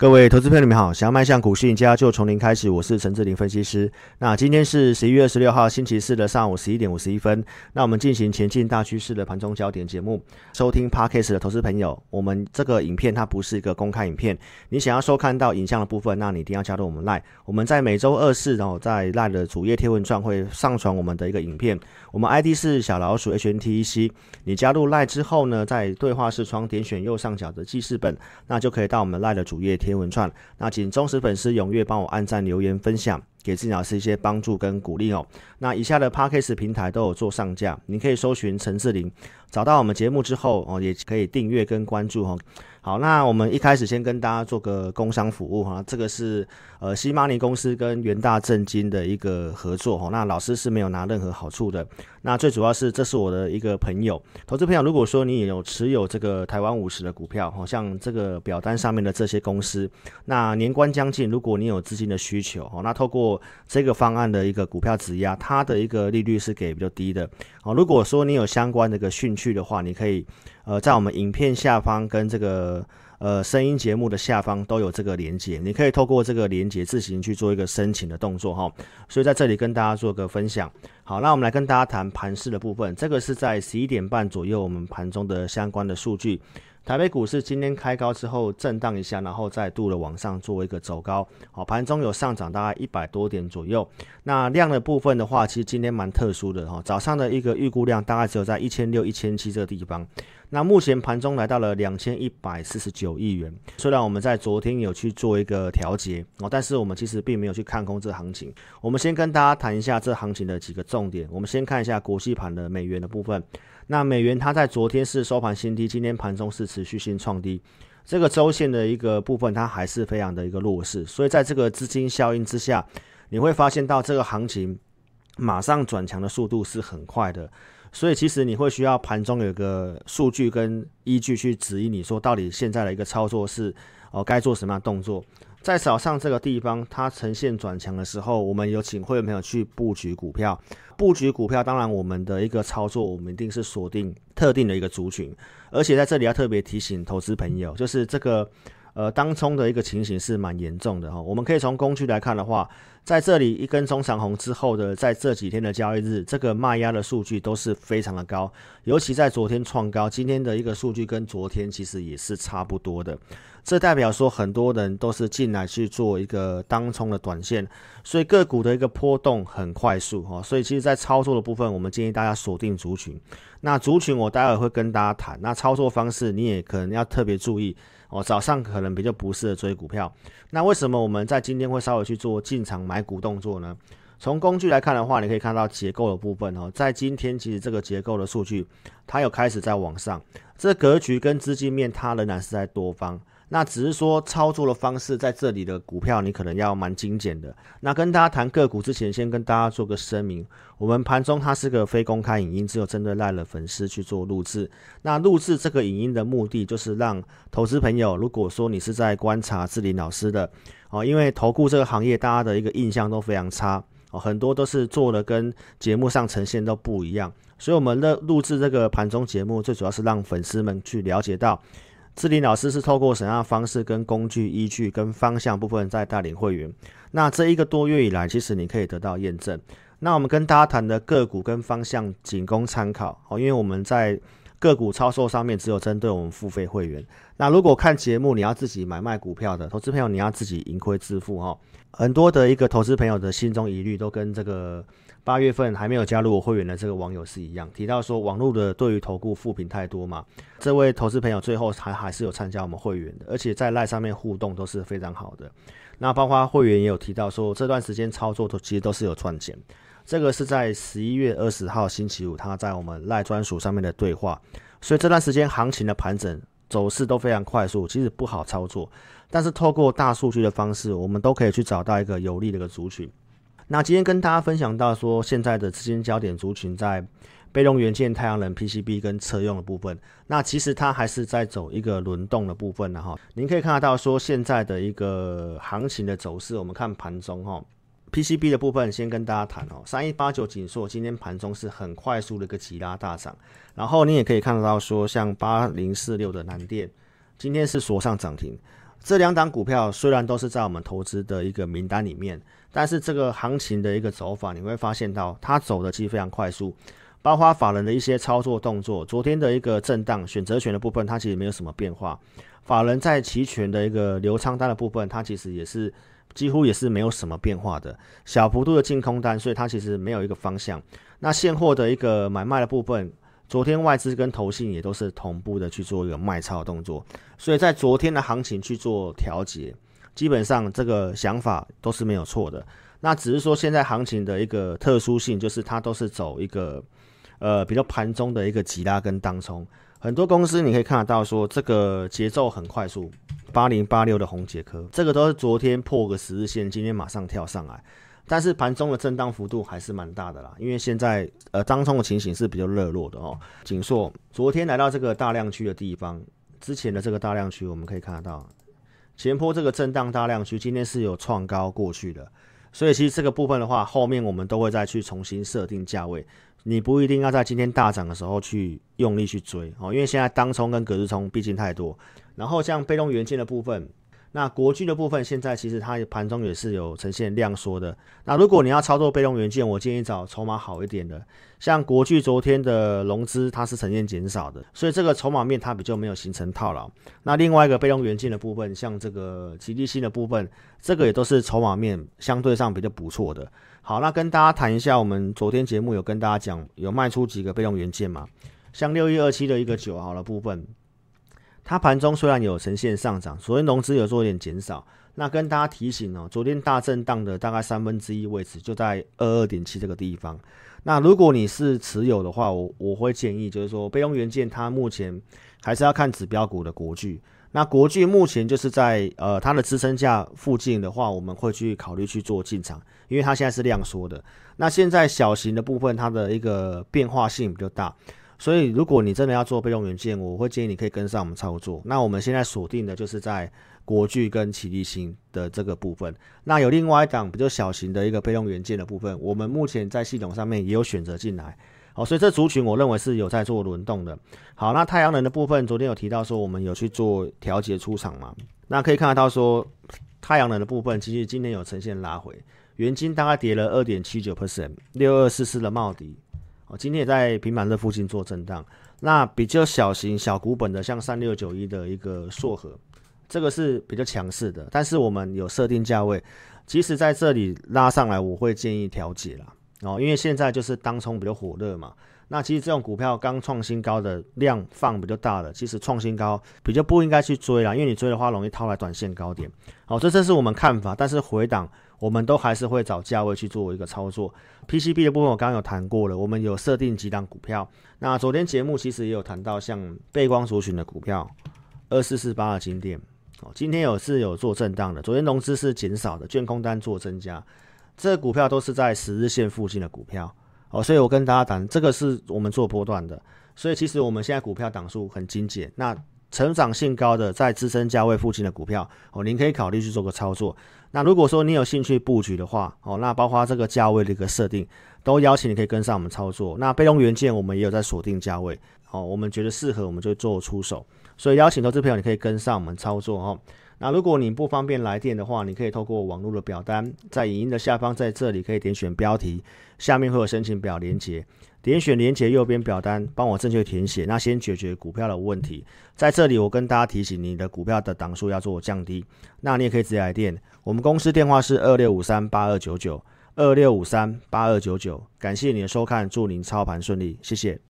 各位投资朋友，你们好！想要迈向股市赢家，就从零开始。我是陈志林分析师。那今天是十一月二十六号，星期四的上午十一点五十一分。那我们进行前进大趋势的盘中焦点节目。收听 Podcast 的投资朋友，我们这个影片它不是一个公开影片。你想要收看到影像的部分，那你一定要加入我们 Line。我们在每周二四，然后在 Line 的主页贴文串会上传我们的一个影片。我们 ID 是小老鼠 HNTEC。你加入 Line 之后呢，在对话视窗点选右上角的记事本，那就可以到我们 Line 的主页贴。文串，那请忠实粉丝踊跃帮我按赞、留言、分享，给志老师一些帮助跟鼓励哦。那以下的 parkas 平台都有做上架，你可以搜寻陈志玲，找到我们节目之后哦，也可以订阅跟关注哦。好，那我们一开始先跟大家做个工商服务哈，这个是呃西马尼公司跟元大正金的一个合作哈，那老师是没有拿任何好处的，那最主要是这是我的一个朋友，投资朋友，如果说你有持有这个台湾五十的股票，好像这个表单上面的这些公司，那年关将近，如果你有资金的需求哦，那透过这个方案的一个股票质押，它的一个利率是给比较低的哦，如果说你有相关的一个兴趣的话，你可以。呃，在我们影片下方跟这个呃声音节目的下方都有这个连接，你可以透过这个连接自行去做一个申请的动作哈。所以在这里跟大家做个分享。好，那我们来跟大家谈盘市的部分，这个是在十一点半左右我们盘中的相关的数据。台北股市今天开高之后震荡一下，然后再度的往上做一个走高，好，盘中有上涨大概一百多点左右。那量的部分的话，其实今天蛮特殊的哈，早上的一个预估量大概只有在一千六、一千七这个地方。那目前盘中来到了两千一百四十九亿元，虽然我们在昨天有去做一个调节哦，但是我们其实并没有去看空这行情。我们先跟大家谈一下这行情的几个重点。我们先看一下国际盘的美元的部分。那美元它在昨天是收盘新低，今天盘中是持续性创低，这个周线的一个部分它还是非常的一个弱势，所以在这个资金效应之下，你会发现到这个行情马上转强的速度是很快的，所以其实你会需要盘中有个数据跟依据去指引你说到底现在的一个操作是哦该做什么样动作。在早上这个地方，它呈现转强的时候，我们有请会员朋友去布局股票。布局股票，当然我们的一个操作，我们一定是锁定特定的一个族群。而且在这里要特别提醒投资朋友，就是这个呃当冲的一个情形是蛮严重的哈。我们可以从工具来看的话，在这里一根中长红之后的，在这几天的交易日，这个卖压的数据都是非常的高，尤其在昨天创高，今天的一个数据跟昨天其实也是差不多的。这代表说，很多人都是进来去做一个当冲的短线，所以个股的一个波动很快速哈。所以其实，在操作的部分，我们建议大家锁定族群。那族群我待会会跟大家谈。那操作方式你也可能要特别注意哦。早上可能比较不适合追股票。那为什么我们在今天会稍微去做进场买股动作呢？从工具来看的话，你可以看到结构的部分哦，在今天其实这个结构的数据它有开始在往上，这格局跟资金面它仍然是在多方。那只是说操作的方式，在这里的股票你可能要蛮精简的。那跟大家谈个股之前，先跟大家做个声明：我们盘中它是个非公开影音，只有针对赖的粉丝去做录制。那录制这个影音的目的，就是让投资朋友，如果说你是在观察志林老师的哦，因为投顾这个行业，大家的一个印象都非常差哦，很多都是做的跟节目上呈现都不一样。所以我们的录制这个盘中节目，最主要是让粉丝们去了解到。志林老师是透过什么样的方式、跟工具依据、跟方向部分在带领会员？那这一个多月以来，其实你可以得到验证。那我们跟大家谈的个股跟方向仅供参考哦，因为我们在个股操作上面只有针对我们付费会员。那如果看节目，你要自己买卖股票的投资朋友，你要自己盈亏自负哈。很多的一个投资朋友的心中疑虑都跟这个。八月份还没有加入我会员的这个网友是一样，提到说网络的对于投顾负评太多嘛。这位投资朋友最后还还是有参加我们会员的，而且在赖上面互动都是非常好的。那包括会员也有提到说这段时间操作都其实都是有赚钱。这个是在十一月二十号星期五他在我们赖专属上面的对话。所以这段时间行情的盘整走势都非常快速，其实不好操作。但是透过大数据的方式，我们都可以去找到一个有利的一个族群。那今天跟大家分享到说，现在的资金焦点族群在被动元件、太阳能、PCB 跟车用的部分。那其实它还是在走一个轮动的部分的哈。您可以看得到说，现在的一个行情的走势，我们看盘中哈，PCB 的部分先跟大家谈哦，三一八九锦硕今天盘中是很快速的一个急拉大涨，然后你也可以看得到说，像八零四六的南电今天是锁上涨停。这两档股票虽然都是在我们投资的一个名单里面，但是这个行情的一个走法，你会发现到它走的其实非常快速，包括法人的一些操作动作。昨天的一个震荡选择权的部分，它其实没有什么变化。法人在期权的一个流仓单的部分，它其实也是几乎也是没有什么变化的，小幅度的净空单，所以它其实没有一个方向。那现货的一个买卖的部分。昨天外资跟投信也都是同步的去做一个卖超动作，所以在昨天的行情去做调节，基本上这个想法都是没有错的。那只是说现在行情的一个特殊性，就是它都是走一个呃比较盘中的一个急拉跟当冲，很多公司你可以看得到说这个节奏很快速，八零八六的红杰科，这个都是昨天破个十日线，今天马上跳上来。但是盘中的震荡幅度还是蛮大的啦，因为现在呃当冲的情形是比较热络的哦。锦硕昨天来到这个大量区的地方，之前的这个大量区我们可以看得到，前坡这个震荡大量区今天是有创高过去的，所以其实这个部分的话，后面我们都会再去重新设定价位，你不一定要在今天大涨的时候去用力去追哦，因为现在当冲跟隔日冲毕竟太多，然后像被动元件的部分。那国巨的部分，现在其实它盘中也是有呈现量缩的。那如果你要操作被动元件，我建议找筹码好一点的，像国巨昨天的融资它是呈现减少的，所以这个筹码面它比较没有形成套牢。那另外一个被动元件的部分，像这个吉利新的部分，这个也都是筹码面相对上比较不错的。好，那跟大家谈一下，我们昨天节目有跟大家讲，有卖出几个被动元件嘛？像六一二七的一个九号的部分。它盘中虽然有呈现上涨，昨天融资有做一点减少。那跟大家提醒哦，昨天大震荡的大概三分之一位置就在二二点七这个地方。那如果你是持有的话，我我会建议就是说，备用元件它目前还是要看指标股的国巨。那国巨目前就是在呃它的支撑价附近的话，我们会去考虑去做进场，因为它现在是量缩的。那现在小型的部分它的一个变化性比较大。所以，如果你真的要做被动元件，我会建议你可以跟上我们操作。那我们现在锁定的就是在国巨跟启力新的这个部分。那有另外一档比较小型的一个被动元件的部分，我们目前在系统上面也有选择进来。好，所以这族群我认为是有在做轮动的。好，那太阳能的部分，昨天有提到说我们有去做调节出场嘛？那可以看得到说太阳能的部分，其实今天有呈现拉回，原金大概跌了二点七九 percent，六二四四的茂迪。哦，今天也在平板这附近做震荡。那比较小型、小股本的，像三六九一的一个硕和，这个是比较强势的。但是我们有设定价位，即使在这里拉上来，我会建议调节啦。哦，因为现在就是当冲比较火热嘛。那其实这种股票刚创新高的量放比较大的，其实创新高比较不应该去追啦，因为你追的话容易套来短线高点。好，这这是我们看法。但是回档。我们都还是会找价位去做一个操作。PCB 的部分我刚刚有谈过了，我们有设定几档股票。那昨天节目其实也有谈到，像背光族群的股票，二四四八的金店，哦，今天有是有做震荡的。昨天融资是减少的，券空单做增加，这个股票都是在十日线附近的股票，哦，所以我跟大家谈，这个是我们做波段的，所以其实我们现在股票档数很精简。那成长性高的，在支撑价位附近的股票，哦，您可以考虑去做个操作。那如果说你有兴趣布局的话，哦，那包括这个价位的一个设定，都邀请你可以跟上我们操作。那被动元件我们也有在锁定价位，哦，我们觉得适合我们就做出手。所以邀请投资朋友你可以跟上我们操作哦。那如果你不方便来电的话，你可以透过网络的表单，在影音的下方，在这里可以点选标题，下面会有申请表连接。点选连接右边表单，帮我正确填写。那先解决股票的问题。在这里，我跟大家提醒，你的股票的档数要做降低。那你也可以直接来电，我们公司电话是二六五三八二九九二六五三八二九九。感谢你的收看，祝您操盘顺利，谢谢。